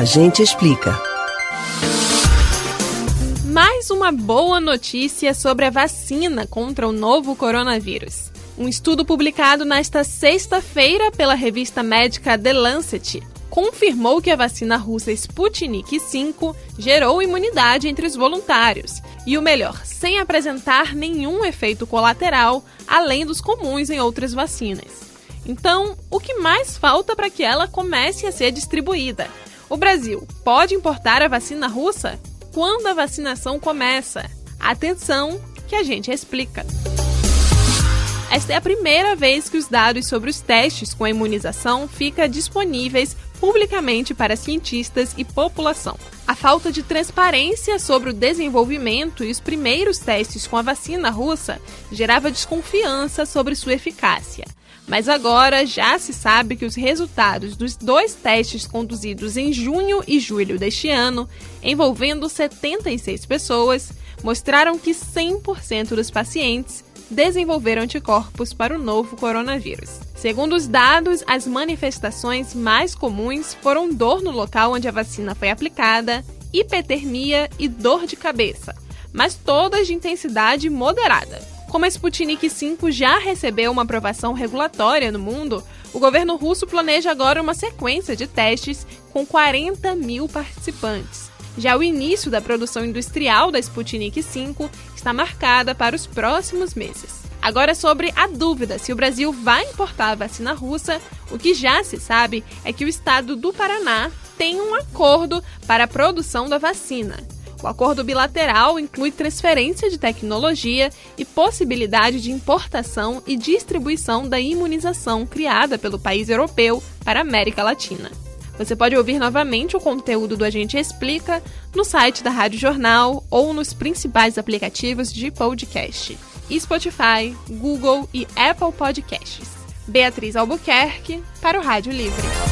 A gente explica. Mais uma boa notícia sobre a vacina contra o novo coronavírus. Um estudo publicado nesta sexta-feira pela revista médica The Lancet confirmou que a vacina russa Sputnik V gerou imunidade entre os voluntários e o melhor, sem apresentar nenhum efeito colateral além dos comuns em outras vacinas. Então, o que mais falta para que ela comece a ser distribuída? O Brasil pode importar a vacina russa? Quando a vacinação começa? Atenção, que a gente explica. Esta é a primeira vez que os dados sobre os testes com a imunização ficam disponíveis publicamente para cientistas e população. A falta de transparência sobre o desenvolvimento e os primeiros testes com a vacina russa gerava desconfiança sobre sua eficácia. Mas agora já se sabe que os resultados dos dois testes conduzidos em junho e julho deste ano, envolvendo 76 pessoas, mostraram que 100% dos pacientes desenvolveram anticorpos para o novo coronavírus. Segundo os dados, as manifestações mais comuns foram dor no local onde a vacina foi aplicada, hipertermia e dor de cabeça, mas todas de intensidade moderada. Como a Sputnik V já recebeu uma aprovação regulatória no mundo, o governo russo planeja agora uma sequência de testes com 40 mil participantes. Já o início da produção industrial da Sputnik V está marcada para os próximos meses. Agora, sobre a dúvida se o Brasil vai importar a vacina russa, o que já se sabe é que o estado do Paraná tem um acordo para a produção da vacina. O acordo bilateral inclui transferência de tecnologia e possibilidade de importação e distribuição da imunização criada pelo país europeu para a América Latina. Você pode ouvir novamente o conteúdo do Agente Explica no site da Rádio Jornal ou nos principais aplicativos de podcast: Spotify, Google e Apple Podcasts. Beatriz Albuquerque para o Rádio Livre.